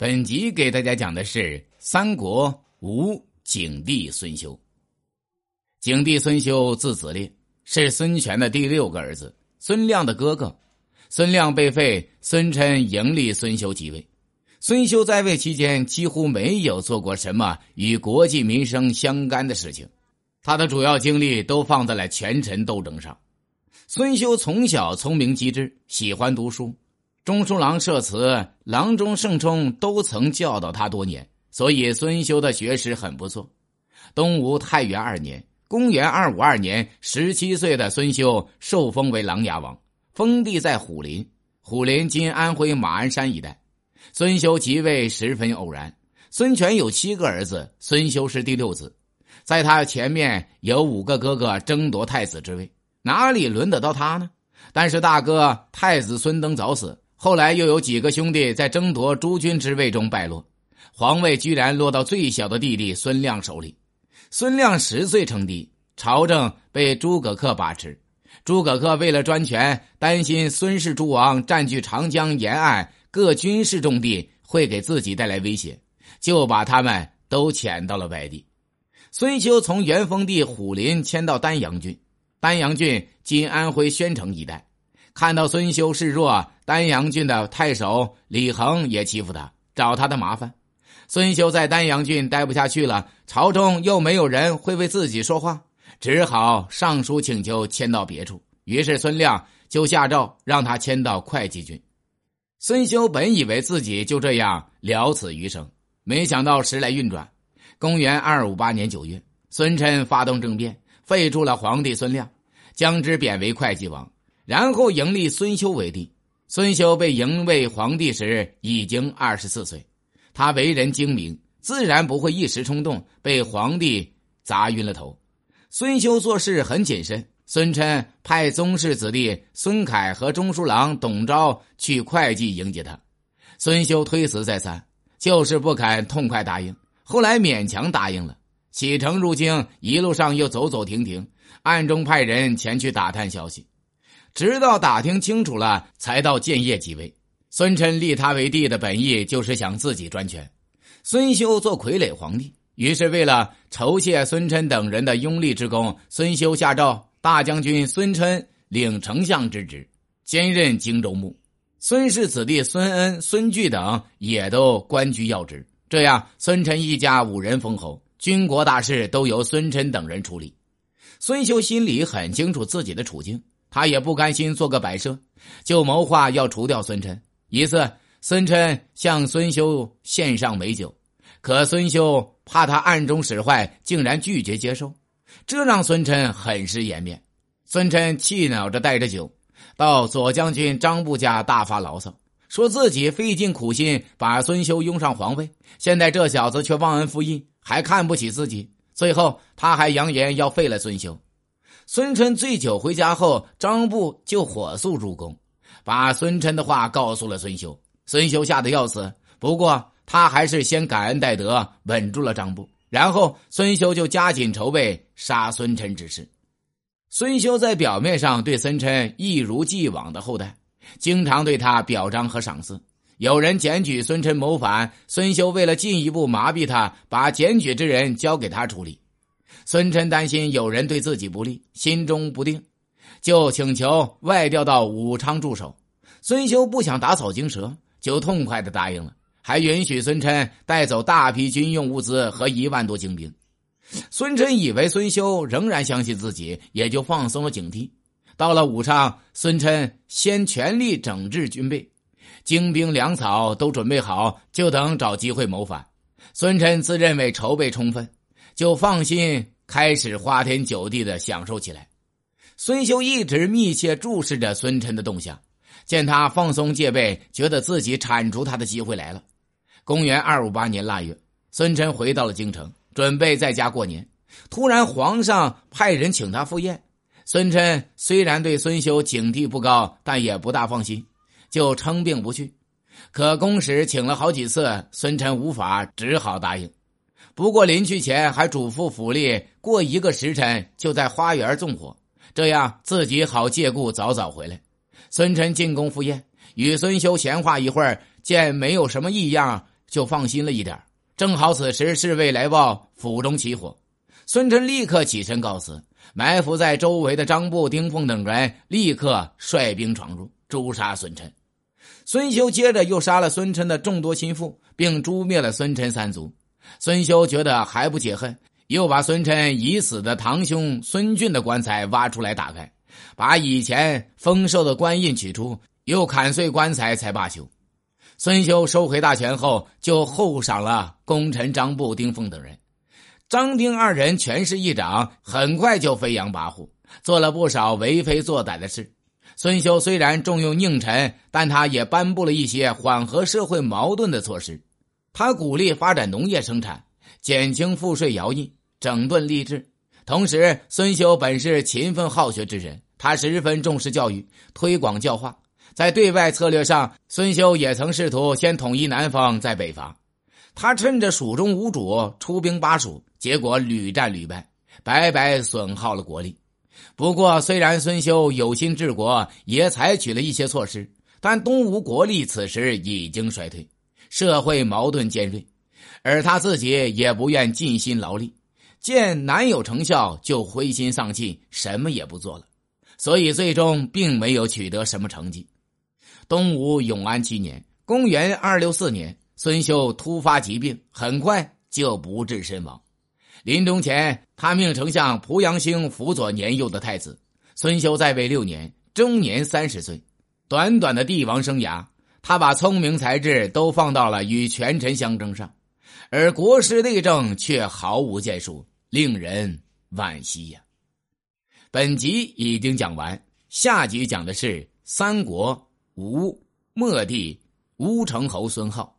本集给大家讲的是三国吴景帝孙休。景帝孙休字子烈，是孙权的第六个儿子，孙亮的哥哥。孙亮被废，孙琛迎立孙休即位。孙休在位期间几乎没有做过什么与国计民生相干的事情，他的主要精力都放在了权臣斗争上。孙休从小聪明机智，喜欢读书。中书郎社辞、郎中圣冲都曾教导他多年，所以孙修的学识很不错。东吴太元二年（公元二五二年），十七岁的孙修受封为琅琊王，封地在虎林。虎林今安徽马鞍山一带。孙修即位十分偶然。孙权有七个儿子，孙修是第六子，在他前面有五个哥哥争夺太子之位，哪里轮得到他呢？但是大哥太子孙登早死。后来又有几个兄弟在争夺诸军之位中败落，皇位居然落到最小的弟弟孙亮手里。孙亮十岁称帝，朝政被诸葛恪把持。诸葛恪为了专权，担心孙氏诸王占据长江沿岸各军事重地会给自己带来威胁，就把他们都遣到了外地。孙休从元丰帝虎林迁到丹阳郡，丹阳郡今安徽宣城一带。看到孙休示弱，丹阳郡的太守李恒也欺负他，找他的麻烦。孙休在丹阳郡待不下去了，朝中又没有人会为自己说话，只好上书请求迁到别处。于是孙亮就下诏让他迁到会稽郡。孙休本以为自己就这样了此余生，没想到时来运转。公元二五八年九月，孙琛发动政变，废除了皇帝孙亮，将之贬为会稽王。然后迎立孙修为帝。孙修被迎为皇帝时已经二十四岁，他为人精明，自然不会一时冲动被皇帝砸晕了头。孙修做事很谨慎。孙琛派宗室子弟孙凯和中书郎董昭去会稽迎接他，孙修推辞再三，就是不肯痛快答应。后来勉强答应了，启程入京，一路上又走走停停，暗中派人前去打探消息。直到打听清楚了，才到建业即位。孙琛立他为帝的本意就是想自己专权，孙休做傀儡皇帝。于是为了酬谢孙琛等人的拥立之功，孙休下诏大将军孙琛领丞相之职，兼任荆州牧。孙氏子弟孙恩、孙据等也都官居要职。这样，孙琛一家五人封侯，军国大事都由孙琛等人处理。孙休心里很清楚自己的处境。他也不甘心做个摆设，就谋划要除掉孙琛。一次，孙琛向孙修献上美酒，可孙修怕他暗中使坏，竟然拒绝接受，这让孙琛很失颜面。孙琛气恼着带着酒到左将军张布家大发牢骚，说自己费尽苦心把孙修拥上皇位，现在这小子却忘恩负义，还看不起自己。最后，他还扬言要废了孙修。孙琛醉酒回家后，张布就火速入宫，把孙琛的话告诉了孙修。孙修吓得要死，不过他还是先感恩戴德，稳住了张布。然后孙修就加紧筹备杀孙琛之事。孙修在表面上对孙琛一如既往的厚待，经常对他表彰和赏赐。有人检举孙琛谋反，孙修为了进一步麻痹他，把检举之人交给他处理。孙琛担心有人对自己不利，心中不定，就请求外调到武昌驻守。孙修不想打草惊蛇，就痛快的答应了，还允许孙琛带走大批军用物资和一万多精兵。孙琛以为孙修仍然相信自己，也就放松了警惕。到了武昌，孙琛先全力整治军备，精兵粮草都准备好，就等找机会谋反。孙琛自认为筹备充分，就放心。开始花天酒地的享受起来。孙修一直密切注视着孙琛的动向，见他放松戒备，觉得自己铲除他的机会来了。公元二五八年腊月，孙琛回到了京城，准备在家过年。突然，皇上派人请他赴宴。孙琛虽然对孙修警惕不高，但也不大放心，就称病不去。可公使请了好几次，孙琛无法，只好答应。不过临去前还嘱咐府吏，过一个时辰就在花园纵火，这样自己好借故早早回来。孙琛进宫赴宴，与孙修闲话一会儿，见没有什么异样，就放心了一点。正好此时侍卫来报府中起火，孙琛立刻起身告辞。埋伏在周围的张布、丁奉等人立刻率兵闯入，诛杀孙琛。孙修接着又杀了孙琛的众多心腹，并诛灭了孙琛三族。孙修觉得还不解恨，又把孙琛已死的堂兄孙俊的棺材挖出来打开，把以前丰收的官印取出，又砍碎棺材才罢休。孙修收回大权后，就厚赏了功臣张布、丁奉等人。张丁二人权势一掌，很快就飞扬跋扈，做了不少为非作歹的事。孙修虽然重用佞臣，但他也颁布了一些缓和社会矛盾的措施。他鼓励发展农业生产，减轻赋税徭役，整顿吏治。同时，孙修本是勤奋好学之人，他十分重视教育，推广教化。在对外策略上，孙修也曾试图先统一南方，再北伐。他趁着蜀中无主，出兵巴蜀。结果屡战屡败，白白损耗了国力。不过，虽然孙修有心治国，也采取了一些措施，但东吴国力此时已经衰退，社会矛盾尖锐，而他自己也不愿尽心劳力，见难有成效就灰心丧气，什么也不做了。所以，最终并没有取得什么成绩。东吴永安七年（公元二六四年），孙修突发疾病，很快就不治身亡。临终前，他命丞相濮阳兴辅佐年幼的太子孙修在位六年，终年三十岁。短短的帝王生涯，他把聪明才智都放到了与权臣相争上，而国师内政却毫无建树，令人惋惜呀。本集已经讲完，下集讲的是三国吴末帝乌程侯孙皓。